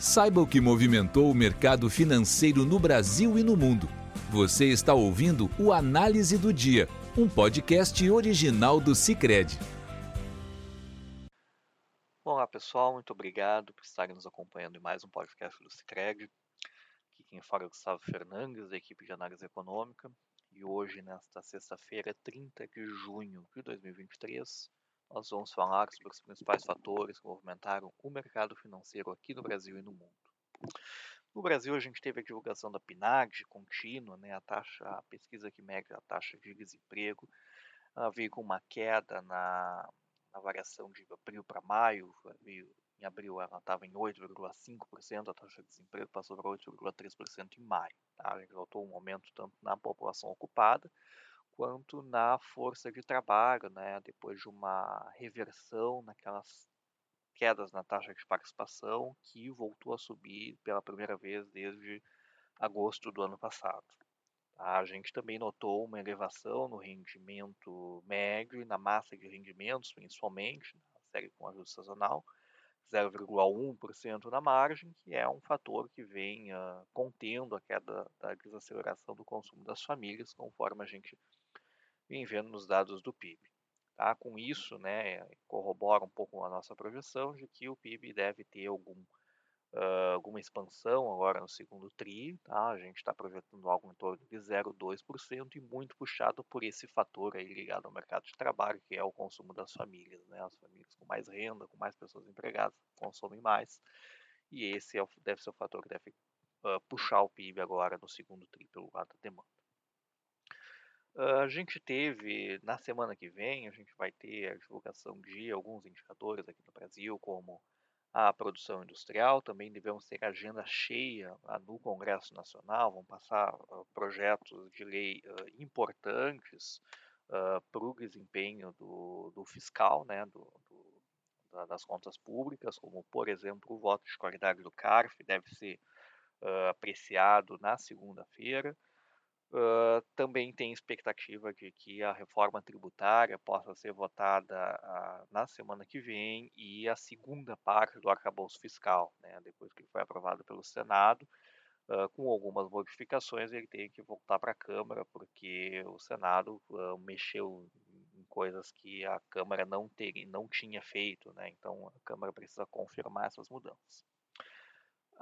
Saiba o que movimentou o mercado financeiro no Brasil e no mundo. Você está ouvindo o Análise do Dia, um podcast original do Cicred. Olá pessoal, muito obrigado por estarem nos acompanhando em mais um podcast do Cicred. Aqui quem fala é o Gustavo Fernandes, da equipe de análise econômica. E hoje, nesta sexta-feira, 30 de junho de 2023, nós vamos falar sobre os principais fatores que movimentaram o mercado financeiro aqui no Brasil e no mundo. No Brasil, a gente teve a divulgação da PNAD contínua, né, a taxa, a pesquisa que mede a taxa de desemprego, uh, veio com uma queda na, na variação de abril para maio, veio, em abril ela estava em 8,5%, a taxa de desemprego passou para 8,3% em maio. Tá? A gente notou um aumento tanto na população ocupada, quanto na força de trabalho, né, depois de uma reversão naquelas quedas na taxa de participação que voltou a subir pela primeira vez desde agosto do ano passado. A gente também notou uma elevação no rendimento médio e na massa de rendimentos, principalmente, na série com ajuste sazonal, 0,1% na margem, que é um fator que vem uh, contendo a queda da desaceleração do consumo das famílias, conforme a gente vem vendo nos dados do PIB. Tá? Com isso, né, corrobora um pouco a nossa projeção de que o PIB deve ter algum, uh, alguma expansão agora no segundo TRI. Tá? A gente está projetando algo em torno de 0,2% e muito puxado por esse fator aí ligado ao mercado de trabalho, que é o consumo das famílias. Né? As famílias com mais renda, com mais pessoas empregadas, consomem mais. E esse é o, deve ser o fator que deve uh, puxar o PIB agora no segundo TRI pelo lado da demanda. A gente teve, na semana que vem, a gente vai ter a divulgação de alguns indicadores aqui no Brasil, como a produção industrial, também devemos ter agenda cheia no Congresso Nacional, vão passar uh, projetos de lei uh, importantes para o desempenho do, do, fiscal, né, do, do, da, das contas públicas, como, por exemplo, o voto de qualidade do CARF deve ser apreciado na segunda-feira, Uh, também tem expectativa de que a reforma tributária possa ser votada uh, na semana que vem e a segunda parte do arcabouço fiscal, né, depois que foi aprovado pelo Senado, uh, com algumas modificações, ele tem que voltar para a Câmara, porque o Senado mexeu em coisas que a Câmara não, ter, não tinha feito, né, então a Câmara precisa confirmar essas mudanças.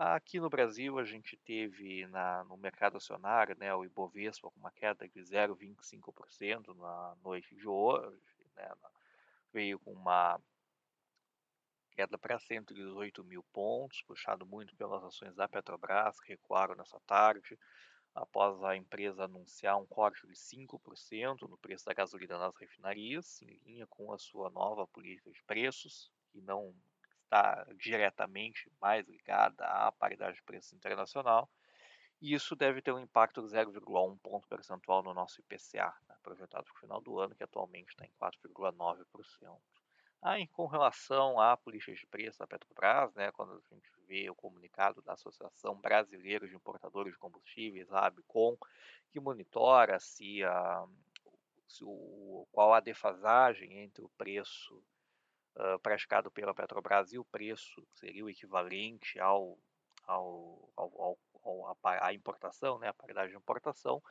Aqui no Brasil, a gente teve na, no mercado acionário né, o Ibovespa com uma queda de 0,25% na noite de hoje. Né, veio com uma queda para 118 mil pontos, puxado muito pelas ações da Petrobras, que recuaram nessa tarde, após a empresa anunciar um corte de 5% no preço da gasolina nas refinarias, em linha com a sua nova política de preços, que não está diretamente mais ligada à paridade de preços internacional, e isso deve ter um impacto de 0,1 ponto percentual no nosso IPCA, né, projetado para o final do ano, que atualmente está em 4,9%. Ah, com relação à política de preço da Petrobras, né, quando a gente vê o comunicado da Associação Brasileira de Importadores de Combustíveis, a ABCOM, que monitora se, a, se o, qual a defasagem entre o preço uh, praticado pela Petrobras e o preço seria o equivalente ao, ao, ao, ao a, importação, né, a paridade de importação,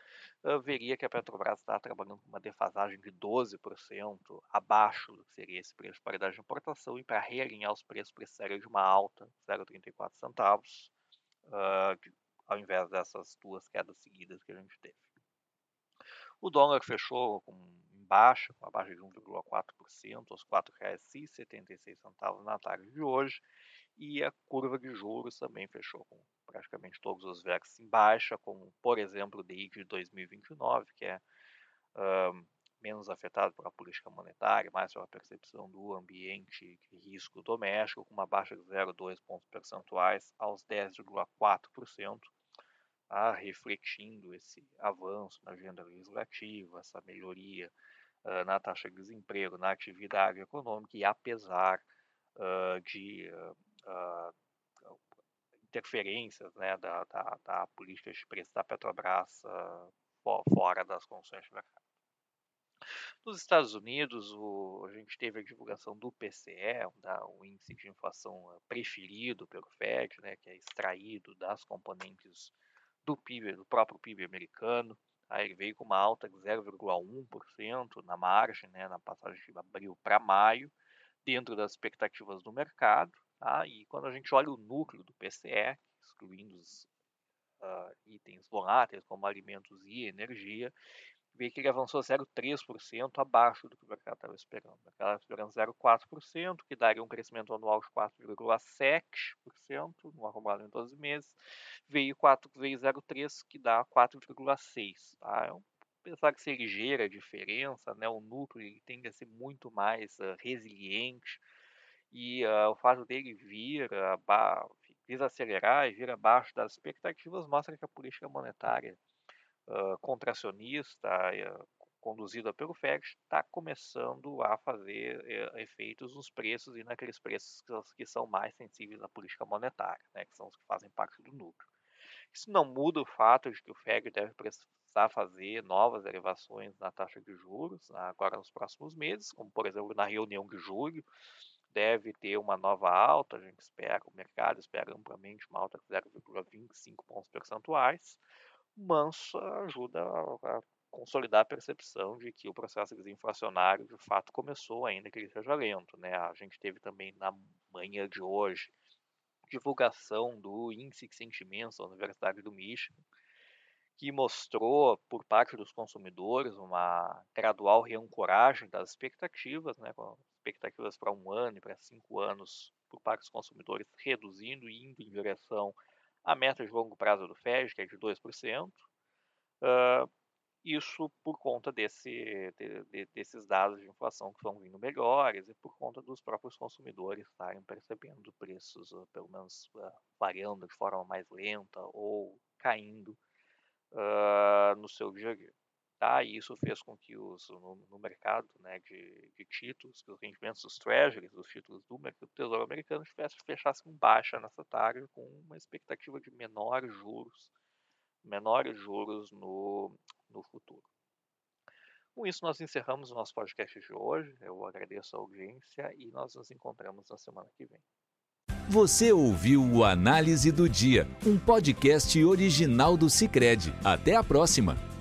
uh, veria que a Petrobras está trabalhando com uma defasagem de 12% abaixo do que seria esse preço de paridade de importação e para realinhar os preços precisaria de uma alta, 0,34 centavos, uh, ao invés dessas duas quedas seguidas que a gente teve. O dólar fechou com baixa, com a baixa de 1,4% aos R$ 4,76 na tarde de hoje, e a curva de juros também fechou com praticamente todos os vértices em baixa, como por exemplo o DI de 2029, que é uh, menos afetado pela política monetária, mais pela percepção do ambiente de risco doméstico, com uma baixa de 0,2 pontos percentuais aos 10,4%, ah, refletindo esse avanço na agenda legislativa, essa melhoria na taxa de desemprego, na atividade econômica, e apesar uh, de interferências né, da, da, da, política de preço da Petrobras fora das condições de mercado. Nos Estados Unidos, o, a gente teve a divulgação do PCE, da, o índice de inflação preferido pelo Fed, né, que é extraído das componentes do PIB, do próprio PIB americano. Aí veio com uma alta de 0,1% na margem, né, na passagem de abril para maio, dentro das expectativas do mercado. Tá? E quando a gente olha o núcleo do PCE, excluindo os uh, itens voláteis como alimentos e energia, vê que ele avançou 0,3% abaixo do que o mercado estava esperando. O mercado estava esperando 0,4%, que daria um crescimento anual de 4,7% no acumulado em 12 meses. Veio 4,03%, que dá 4,6%. Tá? É apesar de ser ligeira a diferença, né, o núcleo ele tende a ser muito mais uh, resiliente e uh, o fato dele vir uh, desacelerar e vir abaixo das expectativas mostra que a política monetária uh, contracionista uh, conduzida pelo Fed está começando a fazer uh, efeitos nos preços e naqueles preços que, são mais sensíveis à política monetária, né, que são os que fazem parte do núcleo. Isso não muda o fato de que o Fed deve precisar fazer novas elevações na taxa de juros agora nos próximos meses, como por exemplo na reunião de julho, deve ter uma nova alta, a gente espera, o mercado espera amplamente uma alta de 0,25 pontos percentuais, mas ajuda a, consolidar a percepção de que o processo desinflacionário de fato começou, ainda que ele seja lento. Né? A gente teve também na manhã de hoje divulgação do índice de sentimentos da Universidade do Michigan, que mostrou por parte dos consumidores uma gradual reancoragem das expectativas, né, expectativas para um ano e para cinco anos por parte dos consumidores reduzindo e indo em direção a meta de longo prazo do FED, que é de 2%, uh, isso por conta desse, de, de, desses dados de inflação que estão vindo melhores e por conta dos próprios consumidores estarem percebendo preços, uh, pelo menos uh, variando de forma mais lenta ou caindo no seu dia a dia. Tá? E isso fez com que os, no, no mercado né, de, de, títulos, que os rendimentos dos treasuries, dos títulos do, do Tesouro Americano, tivesse, fechassem baixa nessa tarde, com uma expectativa de menores juros, menores juros no, no futuro. Com isso, nós encerramos o nosso podcast de hoje. Eu agradeço a audiência e nós nos encontramos na semana que vem. Você ouviu o Análise do Dia, um podcast original do Cicred. Até a próxima!